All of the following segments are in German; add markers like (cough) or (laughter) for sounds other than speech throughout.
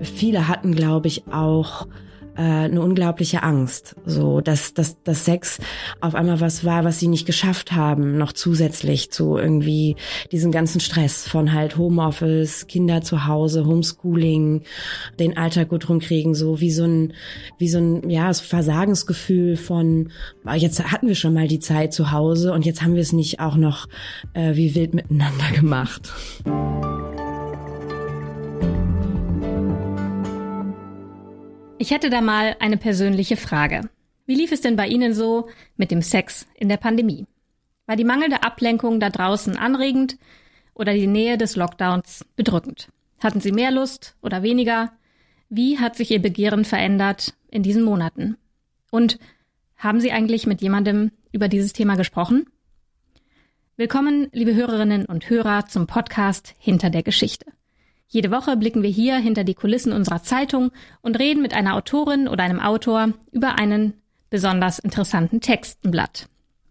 viele hatten, glaube ich, auch äh, eine unglaubliche Angst, so dass, dass, dass Sex auf einmal was war, was sie nicht geschafft haben, noch zusätzlich zu irgendwie diesen ganzen Stress von halt Homeoffice, Kinder zu Hause, Homeschooling, den Alltag gut rumkriegen, so wie so ein, wie so ein, ja, Versagensgefühl von, ah, jetzt hatten wir schon mal die Zeit zu Hause und jetzt haben wir es nicht auch noch äh, wie wild miteinander (laughs) gemacht. Ich hätte da mal eine persönliche Frage. Wie lief es denn bei Ihnen so mit dem Sex in der Pandemie? War die mangelnde Ablenkung da draußen anregend oder die Nähe des Lockdowns bedrückend? Hatten Sie mehr Lust oder weniger? Wie hat sich Ihr Begehren verändert in diesen Monaten? Und haben Sie eigentlich mit jemandem über dieses Thema gesprochen? Willkommen, liebe Hörerinnen und Hörer, zum Podcast Hinter der Geschichte. Jede Woche blicken wir hier hinter die Kulissen unserer Zeitung und reden mit einer Autorin oder einem Autor über einen besonders interessanten Text im Blatt.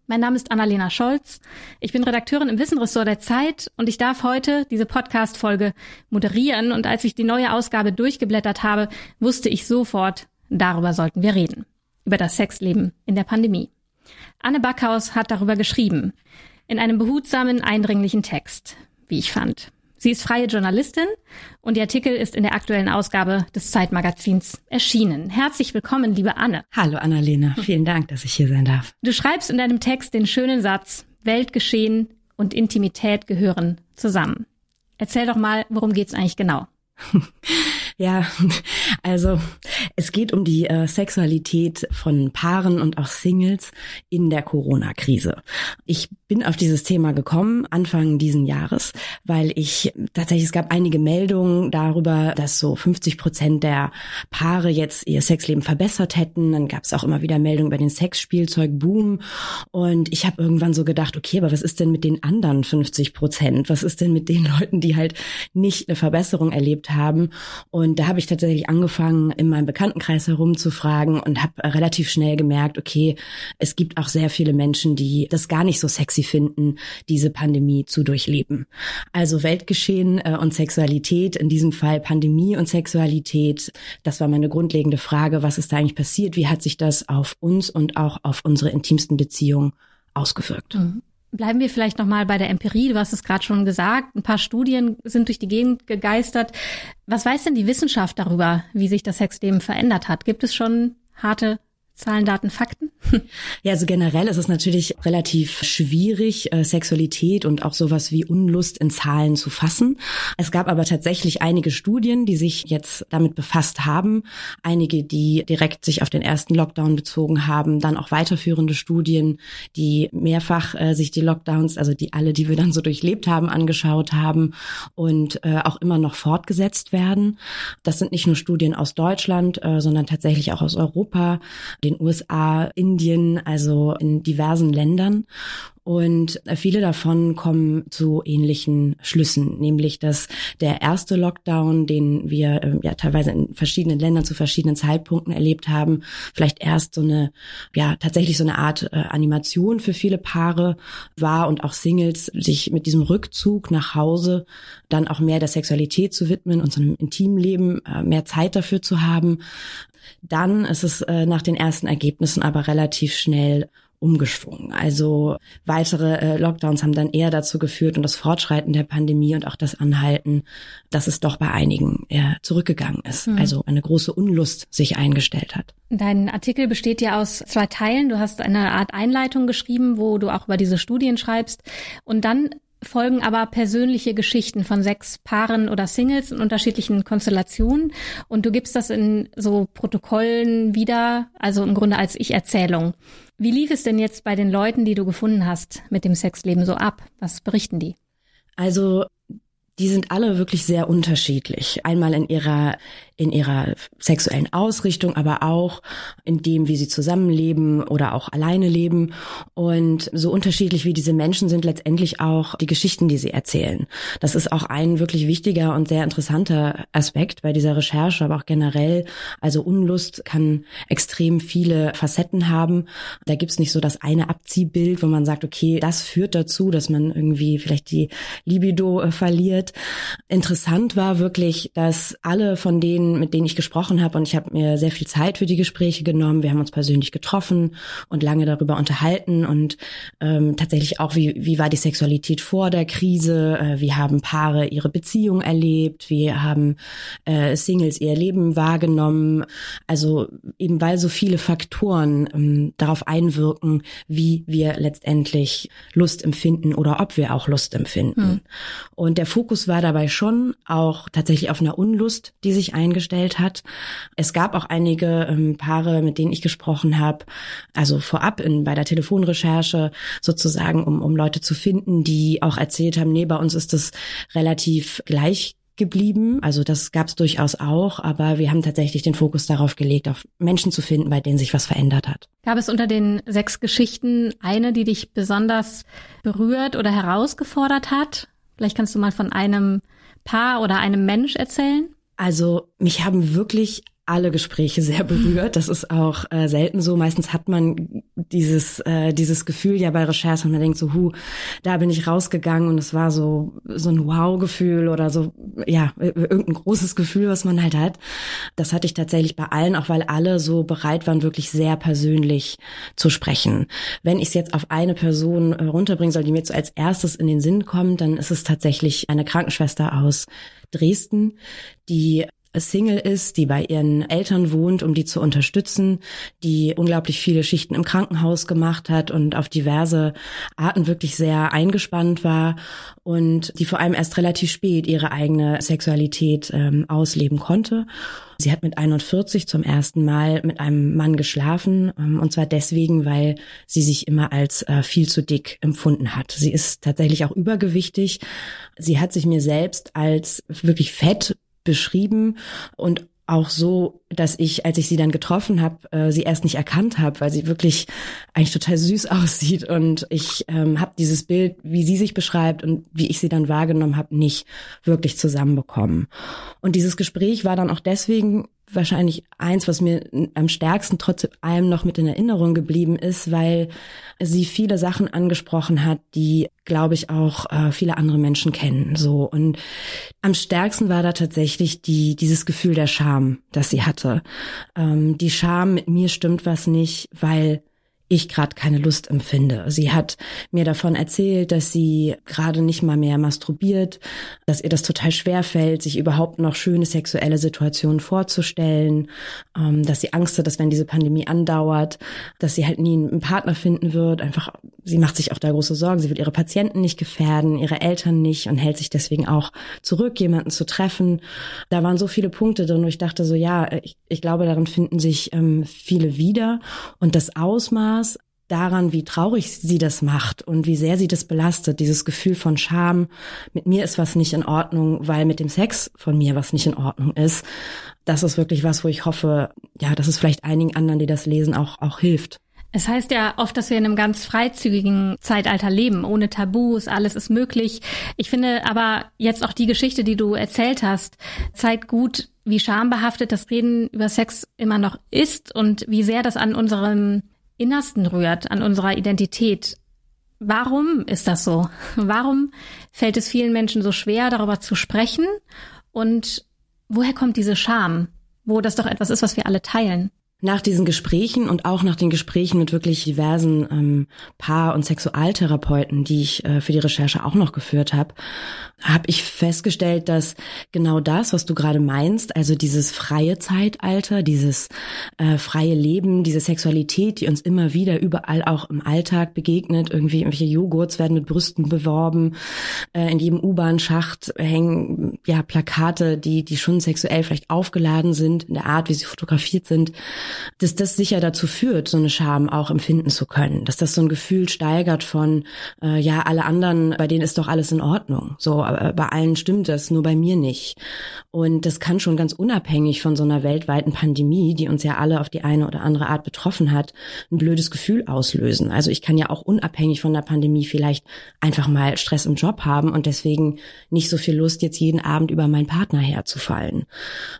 Mein Name ist Annalena Scholz. Ich bin Redakteurin im Wissenressort der Zeit und ich darf heute diese Podcast-Folge moderieren. Und als ich die neue Ausgabe durchgeblättert habe, wusste ich sofort, darüber sollten wir reden. Über das Sexleben in der Pandemie. Anne Backhaus hat darüber geschrieben. In einem behutsamen, eindringlichen Text, wie ich fand. Sie ist freie Journalistin und der Artikel ist in der aktuellen Ausgabe des Zeitmagazins erschienen. Herzlich willkommen, liebe Anne. Hallo Annalena, vielen Dank, dass ich hier sein darf. Du schreibst in deinem Text den schönen Satz, Weltgeschehen und Intimität gehören zusammen. Erzähl doch mal, worum geht's eigentlich genau? (laughs) Ja, (laughs) also es geht um die äh, Sexualität von Paaren und auch Singles in der Corona-Krise. Ich bin auf dieses Thema gekommen Anfang diesen Jahres, weil ich tatsächlich es gab einige Meldungen darüber, dass so 50 Prozent der Paare jetzt ihr Sexleben verbessert hätten. Dann gab es auch immer wieder Meldungen über den Sexspielzeug-Boom und ich habe irgendwann so gedacht, okay, aber was ist denn mit den anderen 50 Prozent? Was ist denn mit den Leuten, die halt nicht eine Verbesserung erlebt haben? Und und da habe ich tatsächlich angefangen, in meinem Bekanntenkreis herumzufragen und habe relativ schnell gemerkt, okay, es gibt auch sehr viele Menschen, die das gar nicht so sexy finden, diese Pandemie zu durchleben. Also Weltgeschehen äh, und Sexualität, in diesem Fall Pandemie und Sexualität, das war meine grundlegende Frage, was ist da eigentlich passiert, wie hat sich das auf uns und auch auf unsere intimsten Beziehungen ausgewirkt. Mhm. Bleiben wir vielleicht nochmal bei der Empirie. Du hast es gerade schon gesagt. Ein paar Studien sind durch die Gegend gegeistert. Was weiß denn die Wissenschaft darüber, wie sich das Sexleben verändert hat? Gibt es schon harte Zahlen, Daten, Fakten? (laughs) Ja, also generell ist es natürlich relativ schwierig, äh, Sexualität und auch sowas wie Unlust in Zahlen zu fassen. Es gab aber tatsächlich einige Studien, die sich jetzt damit befasst haben. Einige, die direkt sich auf den ersten Lockdown bezogen haben, dann auch weiterführende Studien, die mehrfach äh, sich die Lockdowns, also die alle, die wir dann so durchlebt haben, angeschaut haben und äh, auch immer noch fortgesetzt werden. Das sind nicht nur Studien aus Deutschland, äh, sondern tatsächlich auch aus Europa, den USA, Indien, also in diversen Ländern. Und viele davon kommen zu ähnlichen Schlüssen, nämlich dass der erste Lockdown, den wir äh, ja teilweise in verschiedenen Ländern zu verschiedenen Zeitpunkten erlebt haben, vielleicht erst so eine, ja tatsächlich so eine Art äh, Animation für viele Paare war und auch Singles sich mit diesem Rückzug nach Hause dann auch mehr der Sexualität zu widmen und so einem intimen Leben äh, mehr Zeit dafür zu haben. Dann ist es äh, nach den ersten Ergebnissen aber relativ schnell umgeschwungen. Also weitere äh, Lockdowns haben dann eher dazu geführt und das Fortschreiten der Pandemie und auch das Anhalten, dass es doch bei einigen eher zurückgegangen ist. Mhm. Also eine große Unlust sich eingestellt hat. Dein Artikel besteht ja aus zwei Teilen. Du hast eine Art Einleitung geschrieben, wo du auch über diese Studien schreibst. Und dann folgen aber persönliche Geschichten von sechs Paaren oder Singles in unterschiedlichen Konstellationen und du gibst das in so Protokollen wieder, also im Grunde als Ich-Erzählung. Wie lief es denn jetzt bei den Leuten, die du gefunden hast, mit dem Sexleben so ab? Was berichten die? Also die sind alle wirklich sehr unterschiedlich. Einmal in ihrer in ihrer sexuellen Ausrichtung, aber auch in dem, wie sie zusammenleben oder auch alleine leben. Und so unterschiedlich wie diese Menschen sind letztendlich auch die Geschichten, die sie erzählen. Das ist auch ein wirklich wichtiger und sehr interessanter Aspekt bei dieser Recherche, aber auch generell. Also Unlust kann extrem viele Facetten haben. Da gibt's nicht so das eine Abziehbild, wo man sagt, okay, das führt dazu, dass man irgendwie vielleicht die Libido äh, Interessant war wirklich, dass alle von denen mit denen ich gesprochen habe und ich habe mir sehr viel Zeit für die Gespräche genommen. Wir haben uns persönlich getroffen und lange darüber unterhalten und ähm, tatsächlich auch, wie, wie war die Sexualität vor der Krise, äh, wie haben Paare ihre Beziehung erlebt, wie haben äh, Singles ihr Leben wahrgenommen. Also eben weil so viele Faktoren ähm, darauf einwirken, wie wir letztendlich Lust empfinden oder ob wir auch Lust empfinden. Hm. Und der Fokus war dabei schon auch tatsächlich auf einer Unlust, die sich eingestellt hat. Es gab auch einige ähm, Paare, mit denen ich gesprochen habe, also vorab in, bei der Telefonrecherche sozusagen, um, um Leute zu finden, die auch erzählt haben, nee, bei uns ist das relativ gleich geblieben. Also das gab es durchaus auch, aber wir haben tatsächlich den Fokus darauf gelegt, auf Menschen zu finden, bei denen sich was verändert hat. Gab es unter den sechs Geschichten eine, die dich besonders berührt oder herausgefordert hat? Vielleicht kannst du mal von einem Paar oder einem Mensch erzählen? Also mich haben wirklich alle Gespräche sehr berührt. Das ist auch äh, selten so. Meistens hat man dieses äh, dieses Gefühl ja bei Recherche und man denkt so, hu, da bin ich rausgegangen und es war so so ein Wow-Gefühl oder so ja irgendein großes Gefühl, was man halt hat. Das hatte ich tatsächlich bei allen, auch weil alle so bereit waren, wirklich sehr persönlich zu sprechen. Wenn ich es jetzt auf eine Person äh, runterbringen soll, die mir so als erstes in den Sinn kommt, dann ist es tatsächlich eine Krankenschwester aus Dresden, die Single ist, die bei ihren Eltern wohnt, um die zu unterstützen, die unglaublich viele Schichten im Krankenhaus gemacht hat und auf diverse Arten wirklich sehr eingespannt war und die vor allem erst relativ spät ihre eigene Sexualität ähm, ausleben konnte. Sie hat mit 41 zum ersten Mal mit einem Mann geschlafen, ähm, und zwar deswegen, weil sie sich immer als äh, viel zu dick empfunden hat. Sie ist tatsächlich auch übergewichtig. Sie hat sich mir selbst als wirklich fett beschrieben und auch so, dass ich, als ich sie dann getroffen habe, äh, sie erst nicht erkannt habe, weil sie wirklich eigentlich total süß (laughs) aussieht und ich ähm, habe dieses Bild, wie sie sich beschreibt und wie ich sie dann wahrgenommen habe, nicht wirklich zusammenbekommen. Und dieses Gespräch war dann auch deswegen wahrscheinlich eins, was mir am stärksten trotz allem noch mit in Erinnerung geblieben ist, weil sie viele Sachen angesprochen hat, die, glaube ich, auch äh, viele andere Menschen kennen. So und am stärksten war da tatsächlich die dieses Gefühl der Scham, das sie hatte. Ähm, die Scham, mit mir stimmt was nicht, weil ich gerade keine Lust empfinde. Sie hat mir davon erzählt, dass sie gerade nicht mal mehr masturbiert, dass ihr das total schwer fällt, sich überhaupt noch schöne sexuelle Situationen vorzustellen, ähm, dass sie Angst hat, dass wenn diese Pandemie andauert, dass sie halt nie einen Partner finden wird. Einfach, sie macht sich auch da große Sorgen. Sie will ihre Patienten nicht gefährden, ihre Eltern nicht und hält sich deswegen auch zurück, jemanden zu treffen. Da waren so viele Punkte drin, wo ich dachte so, ja, ich, ich glaube, darin finden sich ähm, viele wieder und das Ausmaß Ausmaß daran, wie traurig sie das macht und wie sehr sie das belastet, dieses Gefühl von Scham, mit mir ist was nicht in Ordnung, weil mit dem Sex von mir was nicht in Ordnung ist. Das ist wirklich was, wo ich hoffe, ja, dass es vielleicht einigen anderen, die das lesen, auch, auch hilft. Es heißt ja oft, dass wir in einem ganz freizügigen Zeitalter leben, ohne Tabus, alles ist möglich. Ich finde aber jetzt auch die Geschichte, die du erzählt hast, zeigt gut, wie schambehaftet das Reden über Sex immer noch ist und wie sehr das an unserem Innersten rührt, an unserer Identität. Warum ist das so? Warum fällt es vielen Menschen so schwer, darüber zu sprechen? Und woher kommt diese Scham, wo das doch etwas ist, was wir alle teilen? Nach diesen Gesprächen und auch nach den Gesprächen mit wirklich diversen ähm, Paar- und Sexualtherapeuten, die ich äh, für die Recherche auch noch geführt habe, habe ich festgestellt, dass genau das, was du gerade meinst, also dieses freie Zeitalter, dieses äh, freie Leben, diese Sexualität, die uns immer wieder überall auch im Alltag begegnet, irgendwie irgendwelche Joghurts werden mit Brüsten beworben, äh, in jedem U-Bahn-Schacht hängen ja Plakate, die die schon sexuell vielleicht aufgeladen sind in der Art, wie sie fotografiert sind dass das sicher dazu führt, so eine Scham auch empfinden zu können, dass das so ein Gefühl steigert von, äh, ja, alle anderen, bei denen ist doch alles in Ordnung. So, aber bei allen stimmt das, nur bei mir nicht. Und das kann schon ganz unabhängig von so einer weltweiten Pandemie, die uns ja alle auf die eine oder andere Art betroffen hat, ein blödes Gefühl auslösen. Also ich kann ja auch unabhängig von der Pandemie vielleicht einfach mal Stress im Job haben und deswegen nicht so viel Lust, jetzt jeden Abend über meinen Partner herzufallen.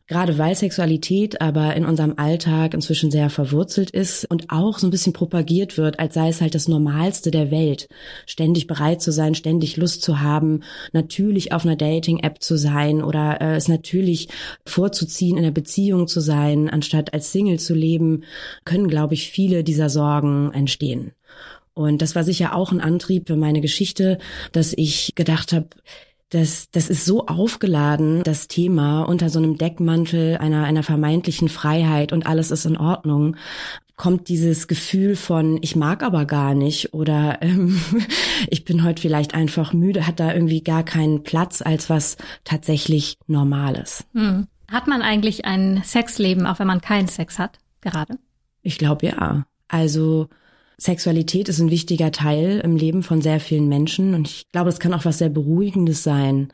Gerade weil Sexualität aber in unserem Alltag inzwischen sehr verwurzelt ist und auch so ein bisschen propagiert wird, als sei es halt das Normalste der Welt, ständig bereit zu sein, ständig Lust zu haben, natürlich auf einer Dating-App zu sein oder äh, es natürlich vorzuziehen, in einer Beziehung zu sein, anstatt als Single zu leben, können, glaube ich, viele dieser Sorgen entstehen. Und das war sicher auch ein Antrieb für meine Geschichte, dass ich gedacht habe, das, das ist so aufgeladen, das Thema, unter so einem Deckmantel einer, einer vermeintlichen Freiheit und alles ist in Ordnung, kommt dieses Gefühl von, ich mag aber gar nicht oder (laughs) ähm, ich bin heute vielleicht einfach müde, hat da irgendwie gar keinen Platz als was tatsächlich Normales. Hm. Hat man eigentlich ein Sexleben, auch wenn man keinen Sex hat, gerade? Ich glaube ja. Also Sexualität ist ein wichtiger Teil im Leben von sehr vielen Menschen und ich glaube, es kann auch was sehr Beruhigendes sein,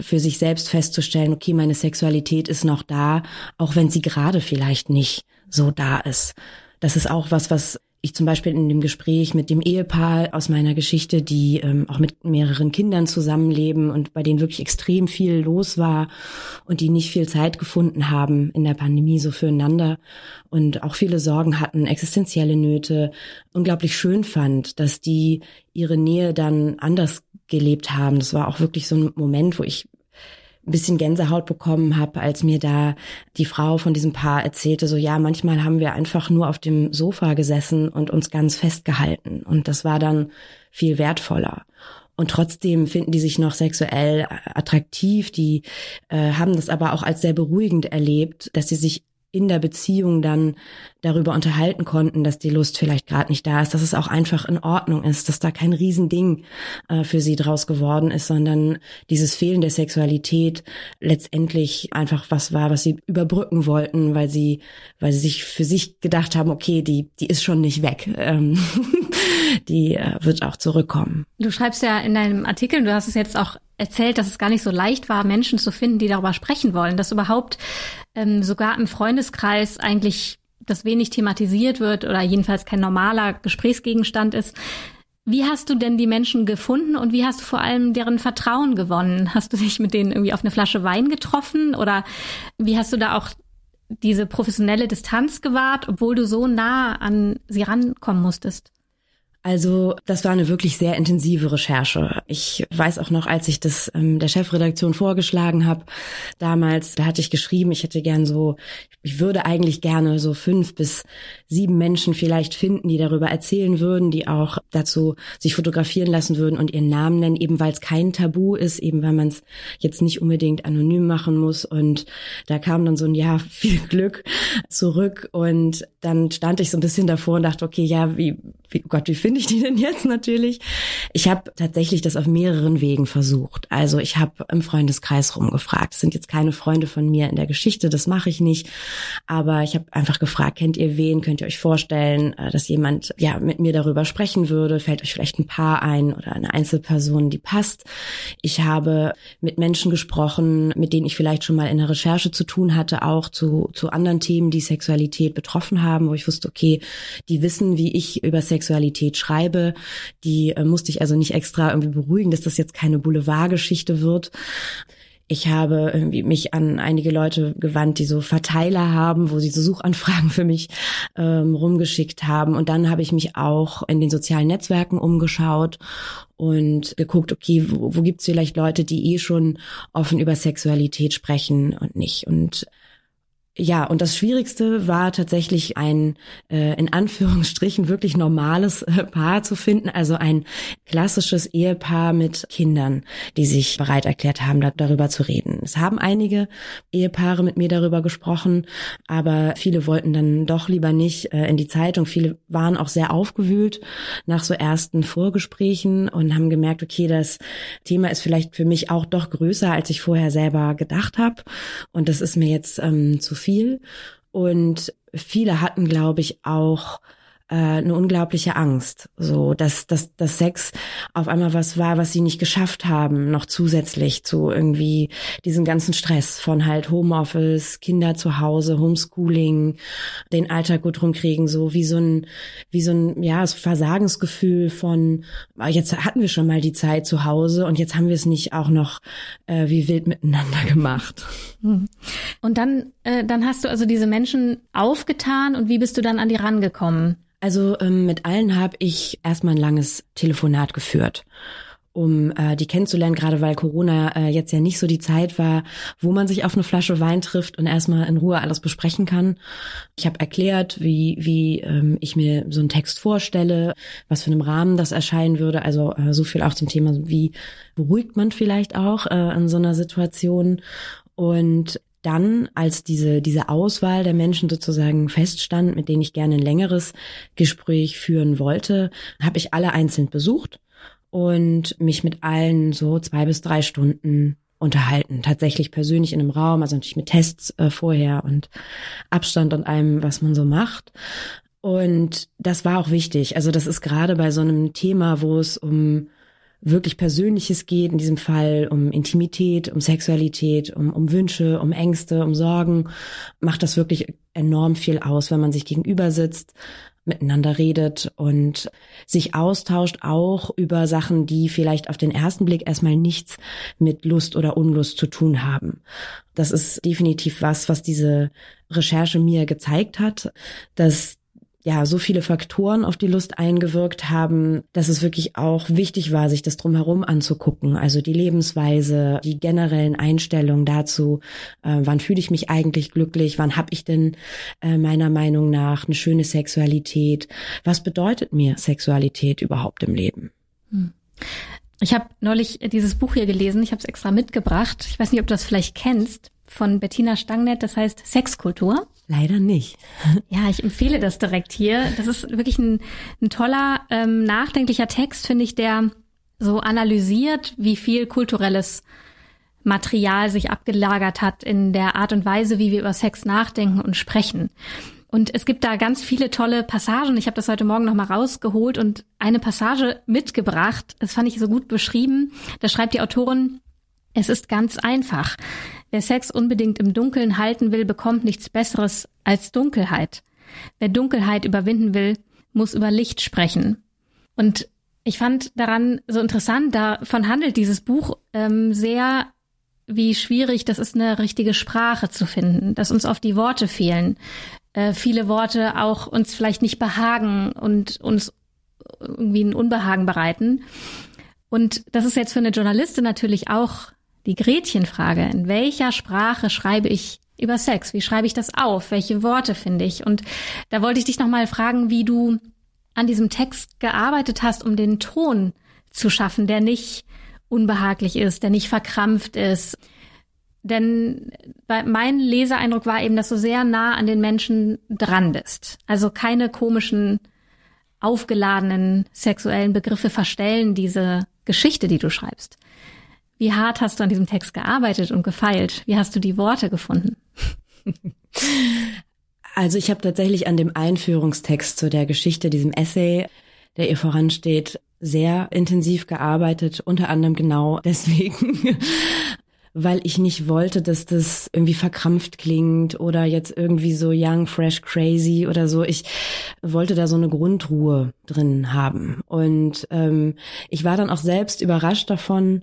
für sich selbst festzustellen, okay, meine Sexualität ist noch da, auch wenn sie gerade vielleicht nicht so da ist. Das ist auch was, was ich zum Beispiel in dem Gespräch mit dem Ehepaar aus meiner Geschichte, die ähm, auch mit mehreren Kindern zusammenleben und bei denen wirklich extrem viel los war und die nicht viel Zeit gefunden haben in der Pandemie so füreinander und auch viele Sorgen hatten, existenzielle Nöte, unglaublich schön fand, dass die ihre Nähe dann anders gelebt haben. Das war auch wirklich so ein Moment, wo ich ein bisschen Gänsehaut bekommen habe, als mir da die Frau von diesem Paar erzählte, so ja, manchmal haben wir einfach nur auf dem Sofa gesessen und uns ganz festgehalten. Und das war dann viel wertvoller. Und trotzdem finden die sich noch sexuell attraktiv, die äh, haben das aber auch als sehr beruhigend erlebt, dass sie sich in der Beziehung dann darüber unterhalten konnten, dass die Lust vielleicht gerade nicht da ist, dass es auch einfach in Ordnung ist, dass da kein Riesending äh, für sie draus geworden ist, sondern dieses Fehlen der Sexualität letztendlich einfach was war, was sie überbrücken wollten, weil sie, weil sie sich für sich gedacht haben, okay, die, die ist schon nicht weg. (laughs) Ähm die äh, wird auch zurückkommen. Du schreibst ja in deinem Artikel, du hast es jetzt auch erzählt, dass es gar nicht so leicht war, Menschen zu finden, die darüber sprechen wollen, dass überhaupt ähm, sogar im Freundeskreis eigentlich das wenig thematisiert wird oder jedenfalls kein normaler Gesprächsgegenstand ist. Wie hast du denn die Menschen gefunden und wie hast du vor allem deren Vertrauen gewonnen? Hast du dich mit denen irgendwie auf eine Flasche Wein getroffen oder wie hast du da auch diese professionelle Distanz gewahrt, obwohl du so nah an sie rankommen musstest? Also das war eine wirklich sehr intensive Recherche. Ich weiß auch noch, als ich das ähm, der Chefredaktion vorgeschlagen habe, damals, da hatte ich geschrieben, ich hätte gern so, ich würde eigentlich gerne so fünf bis sieben Menschen vielleicht finden, die darüber erzählen würden, die auch dazu sich fotografieren lassen würden und ihren Namen nennen, eben weil es kein Tabu ist, eben weil man es jetzt nicht unbedingt anonym machen muss. Und da kam dann so ein Ja, (laughs) viel Glück zurück. Und dann stand ich so ein bisschen davor und dachte, okay, ja, wie, wie oh Gott, wie finde finde ich die denn jetzt natürlich? Ich habe tatsächlich das auf mehreren Wegen versucht. Also ich habe im Freundeskreis rumgefragt. Das sind jetzt keine Freunde von mir in der Geschichte, das mache ich nicht. Aber ich habe einfach gefragt, kennt ihr wen? Könnt ihr euch vorstellen, äh, dass jemand ja mit mir darüber sprechen würde? Fällt euch vielleicht ein Paar ein oder eine Einzelperson, die passt? Ich habe mit Menschen gesprochen, mit denen ich vielleicht schon mal in der Recherche zu tun hatte, auch zu, zu anderen Themen, die Sexualität betroffen haben, wo ich wusste, okay, die wissen, wie ich über Sexualität schreibe. Die äh, musste ich also nicht extra irgendwie beruhigen, dass das jetzt keine Boulevardgeschichte wird. Ich habe irgendwie mich an einige Leute gewandt, die so Verteiler haben, wo sie so Suchanfragen für mich ähm, rumgeschickt haben. Und dann habe ich mich auch in den sozialen Netzwerken umgeschaut und geguckt, okay, wo, wo gibt es vielleicht Leute, die eh schon offen über Sexualität sprechen und nicht. Und ja, und das Schwierigste war tatsächlich ein äh, in Anführungsstrichen wirklich normales äh, Paar zu finden, also ein klassisches Ehepaar mit Kindern, die sich bereit erklärt haben, da, darüber zu reden. Es haben einige Ehepaare mit mir darüber gesprochen, aber viele wollten dann doch lieber nicht äh, in die Zeitung. Viele waren auch sehr aufgewühlt nach so ersten Vorgesprächen und haben gemerkt, okay, das Thema ist vielleicht für mich auch doch größer, als ich vorher selber gedacht habe. Und das ist mir jetzt ähm, zu viel. Und viele hatten, glaube ich, auch äh, eine unglaubliche Angst, so dass, dass, dass Sex auf einmal was war, was sie nicht geschafft haben, noch zusätzlich zu irgendwie diesem ganzen Stress von halt Homeoffice, Kinder zu Hause, Homeschooling, den Alltag gut rumkriegen, so wie so ein, wie so ein, ja, so Versagensgefühl von, ah, jetzt hatten wir schon mal die Zeit zu Hause und jetzt haben wir es nicht auch noch äh, wie wild miteinander (laughs) gemacht. Hm. Und dann äh, dann hast du also diese Menschen aufgetan und wie bist du dann an die rangekommen? Also ähm, mit allen habe ich erstmal ein langes Telefonat geführt um äh, die kennenzulernen, gerade weil Corona äh, jetzt ja nicht so die Zeit war, wo man sich auf eine Flasche Wein trifft und erstmal in Ruhe alles besprechen kann. Ich habe erklärt, wie, wie ähm, ich mir so einen Text vorstelle, was für einem Rahmen das erscheinen würde. Also äh, so viel auch zum Thema, wie beruhigt man vielleicht auch äh, in so einer Situation. Und dann, als diese, diese Auswahl der Menschen sozusagen feststand, mit denen ich gerne ein längeres Gespräch führen wollte, habe ich alle einzeln besucht und mich mit allen so zwei bis drei Stunden unterhalten. Tatsächlich persönlich in einem Raum, also natürlich mit Tests äh, vorher und Abstand und allem, was man so macht. Und das war auch wichtig. Also das ist gerade bei so einem Thema, wo es um wirklich Persönliches geht, in diesem Fall um Intimität, um Sexualität, um, um Wünsche, um Ängste, um Sorgen, macht das wirklich enorm viel aus, wenn man sich gegenüber sitzt, miteinander redet und sich austauscht auch über Sachen, die vielleicht auf den ersten Blick erstmal nichts mit Lust oder Unlust zu tun haben. Das ist definitiv was, was diese Recherche mir gezeigt hat, dass ja, so viele Faktoren auf die Lust eingewirkt haben, dass es wirklich auch wichtig war, sich das drumherum anzugucken. Also die Lebensweise, die generellen Einstellungen dazu, äh, wann fühle ich mich eigentlich glücklich, wann habe ich denn äh, meiner Meinung nach eine schöne Sexualität, was bedeutet mir Sexualität überhaupt im Leben. Hm. Ich habe neulich dieses Buch hier gelesen, ich habe es extra mitgebracht. Ich weiß nicht, ob du das vielleicht kennst von Bettina Stangnet, das heißt Sexkultur. Leider nicht. (laughs) Ja, ich empfehle das direkt hier. Das ist wirklich ein, ein toller, ähm, nachdenklicher Text, finde ich, der so analysiert, wie viel kulturelles Material sich abgelagert hat in der Art und Weise, wie wir über Sex nachdenken und sprechen. Und es gibt da ganz viele tolle Passagen. Ich habe das heute Morgen nochmal rausgeholt und eine Passage mitgebracht. Das fand ich so gut beschrieben. Da schreibt die Autorin, es ist ganz einfach. Wer Sex unbedingt im Dunkeln halten will, bekommt nichts Besseres als Dunkelheit. Wer Dunkelheit überwinden will, muss über Licht sprechen. Und ich fand daran so interessant, davon handelt dieses Buch ähm, sehr, wie schwierig das ist, eine richtige Sprache zu finden, dass uns oft die Worte fehlen, äh, viele Worte auch uns vielleicht nicht behagen und uns irgendwie ein Unbehagen bereiten. Und das ist jetzt für eine Journalistin natürlich auch die Gretchenfrage, in welcher Sprache schreibe ich über Sex? Wie schreibe ich das auf? Welche Worte finde ich? Und da wollte ich dich nochmal fragen, wie du an diesem Text gearbeitet hast, um den Ton zu schaffen, der nicht unbehaglich ist, der nicht verkrampft ist. Denn mein Leseeindruck war eben, dass du sehr nah an den Menschen dran bist. Also keine komischen, aufgeladenen sexuellen Begriffe verstellen diese Geschichte, die du schreibst. Wie hart hast du an diesem Text gearbeitet und gefeilt? Wie hast du die Worte gefunden? (laughs) Also ich habe tatsächlich an dem Einführungstext zu der Geschichte, diesem Essay, der ihr voransteht, sehr intensiv gearbeitet, unter anderem genau (laughs) deswegen, weil ich nicht wollte, dass das irgendwie verkrampft klingt oder jetzt irgendwie so young, fresh, crazy oder so. Ich wollte da so eine Grundruhe drin haben. Und ähm, ich war dann auch selbst überrascht davon,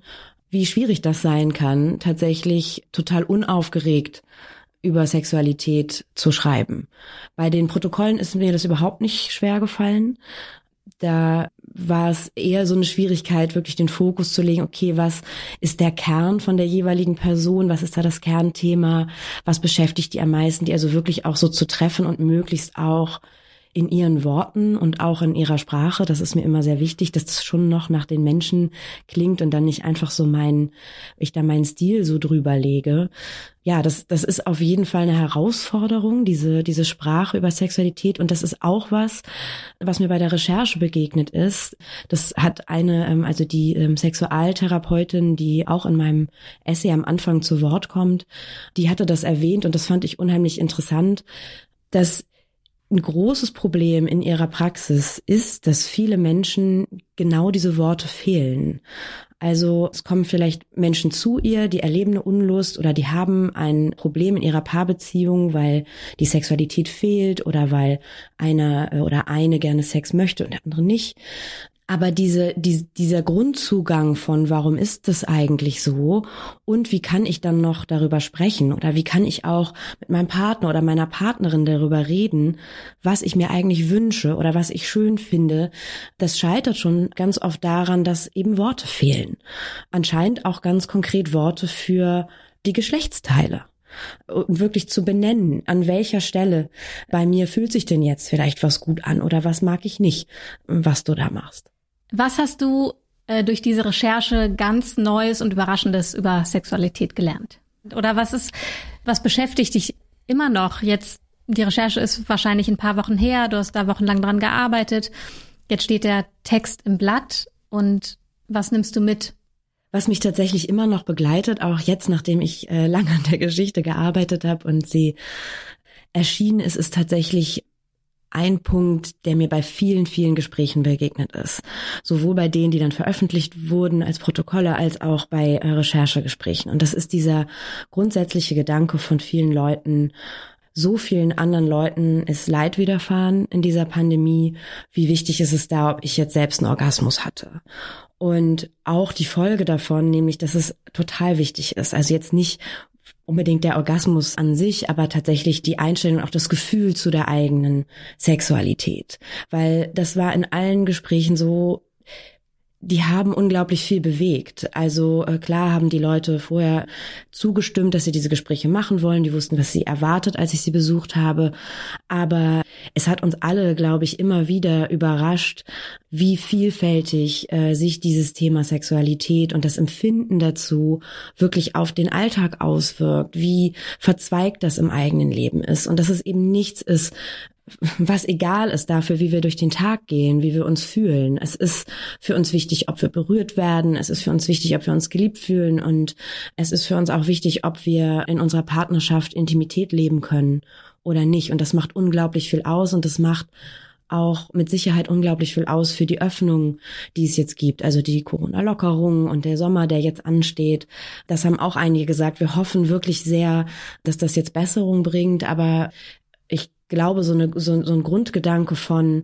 wie schwierig das sein kann, tatsächlich total unaufgeregt über Sexualität zu schreiben. Bei den Protokollen ist mir das überhaupt nicht schwer gefallen. Da war es eher so eine Schwierigkeit, wirklich den Fokus zu legen, okay, was ist der Kern von der jeweiligen Person, was ist da das Kernthema, was beschäftigt die am meisten, die also wirklich auch so zu treffen und möglichst auch in ihren Worten und auch in ihrer Sprache. Das ist mir immer sehr wichtig, dass das schon noch nach den Menschen klingt und dann nicht einfach so mein, ich da meinen Stil so drüber lege. Ja, das, das ist auf jeden Fall eine Herausforderung, diese, diese Sprache über Sexualität. Und das ist auch was, was mir bei der Recherche begegnet ist. Das hat eine, ähm, also die ähm, Sexualtherapeutin, die auch in meinem Essay am Anfang zu Wort kommt, die hatte das erwähnt und das fand ich unheimlich interessant, dass ein großes Problem in ihrer Praxis ist, dass viele Menschen genau diese Worte fehlen. Also es kommen vielleicht Menschen zu ihr, die erleben eine Unlust oder die haben ein Problem in ihrer Paarbeziehung, weil die Sexualität fehlt oder weil einer äh, oder eine gerne Sex möchte und der andere nicht. Aber diese, die, dieser Grundzugang von, warum ist das eigentlich so und wie kann ich dann noch darüber sprechen oder wie kann ich auch mit meinem Partner oder meiner Partnerin darüber reden, was ich mir eigentlich wünsche oder was ich schön finde, das scheitert schon ganz oft daran, dass eben Worte fehlen. Anscheinend auch ganz konkret Worte für die Geschlechtsteile und wirklich zu benennen, an welcher Stelle bei mir fühlt sich denn jetzt vielleicht was gut an oder was mag ich nicht, was du da machst. Was hast du äh, durch diese Recherche ganz Neues und Überraschendes über Sexualität gelernt? Oder was ist, was beschäftigt dich immer noch? Jetzt, die Recherche ist wahrscheinlich ein paar Wochen her, du hast da wochenlang dran gearbeitet. Jetzt steht der Text im Blatt und was nimmst du mit? Was mich tatsächlich immer noch begleitet, auch jetzt, nachdem ich äh, lange an der Geschichte gearbeitet habe und sie erschienen ist, ist tatsächlich ein Punkt, der mir bei vielen, vielen Gesprächen begegnet ist. Sowohl bei denen, die dann veröffentlicht wurden als Protokolle, als auch bei äh, Recherchegesprächen. Und das ist dieser grundsätzliche Gedanke von vielen Leuten, so vielen anderen Leuten ist Leid widerfahren in dieser Pandemie. Wie wichtig ist es da, ob ich jetzt selbst einen Orgasmus hatte? Und auch die Folge davon, nämlich, dass es total wichtig ist. Also jetzt nicht unbedingt der Orgasmus an sich, aber tatsächlich die Einstellung, auch das Gefühl zu der eigenen Sexualität. Weil das war in allen Gesprächen so, die haben unglaublich viel bewegt. Also äh, klar haben die Leute vorher zugestimmt, dass sie diese Gespräche machen wollen. Die wussten, was sie erwartet, als ich sie besucht habe. Aber es hat uns alle, glaube ich, immer wieder überrascht, wie vielfältig äh, sich dieses Thema Sexualität und das Empfinden dazu wirklich auf den Alltag auswirkt, wie verzweigt das im eigenen Leben ist und dass es eben nichts ist, was egal ist dafür, wie wir durch den Tag gehen, wie wir uns fühlen. Es ist für uns wichtig, ob wir berührt werden. Es ist für uns wichtig, ob wir uns geliebt fühlen. Und es ist für uns auch wichtig, ob wir in unserer Partnerschaft Intimität leben können oder nicht. Und das macht unglaublich viel aus und das macht auch mit Sicherheit unglaublich viel aus für die Öffnung, die es jetzt gibt. Also die Corona-Lockerung und der Sommer, der jetzt ansteht. Das haben auch einige gesagt. Wir hoffen wirklich sehr, dass das jetzt Besserung bringt. Aber glaube, so, eine, so, so ein Grundgedanke von,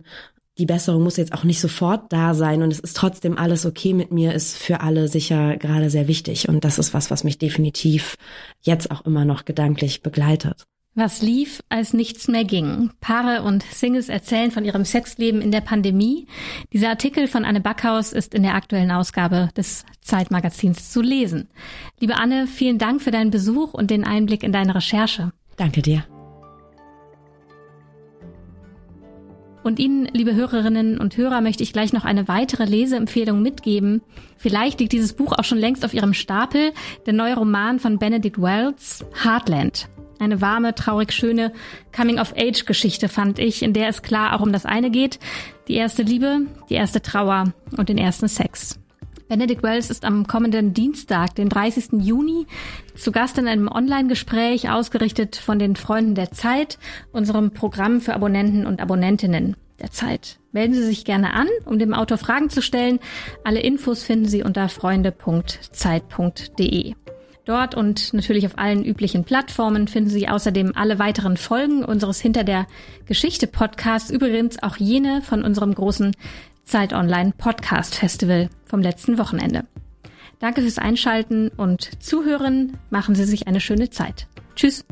die Besserung muss jetzt auch nicht sofort da sein und es ist trotzdem alles okay mit mir, ist für alle sicher gerade sehr wichtig. Und das ist was, was mich definitiv jetzt auch immer noch gedanklich begleitet. Was lief, als nichts mehr ging? Paare und Singles erzählen von ihrem Sexleben in der Pandemie. Dieser Artikel von Anne Backhaus ist in der aktuellen Ausgabe des Zeitmagazins zu lesen. Liebe Anne, vielen Dank für deinen Besuch und den Einblick in deine Recherche. Danke dir. Und Ihnen, liebe Hörerinnen und Hörer, möchte ich gleich noch eine weitere Leseempfehlung mitgeben. Vielleicht liegt dieses Buch auch schon längst auf Ihrem Stapel. Der neue Roman von Benedict Wells, Heartland. Eine warme, traurig schöne Coming-of-Age-Geschichte fand ich, in der es klar auch um das eine geht. Die erste Liebe, die erste Trauer und den ersten Sex. Benedict Wells ist am kommenden Dienstag, den 30. Juni, zu Gast in einem Online-Gespräch, ausgerichtet von den Freunden der Zeit, unserem Programm für Abonnenten und Abonnentinnen der Zeit. Melden Sie sich gerne an, um dem Autor Fragen zu stellen. Alle Infos finden Sie unter freunde.zeit.de. Dort und natürlich auf allen üblichen Plattformen finden Sie außerdem alle weiteren Folgen unseres Hinter der Geschichte Podcasts, übrigens auch jene von unserem großen Zeit Online Podcast Festival vom letzten Wochenende. Danke fürs Einschalten und Zuhören. Machen Sie sich eine schöne Zeit. Tschüss.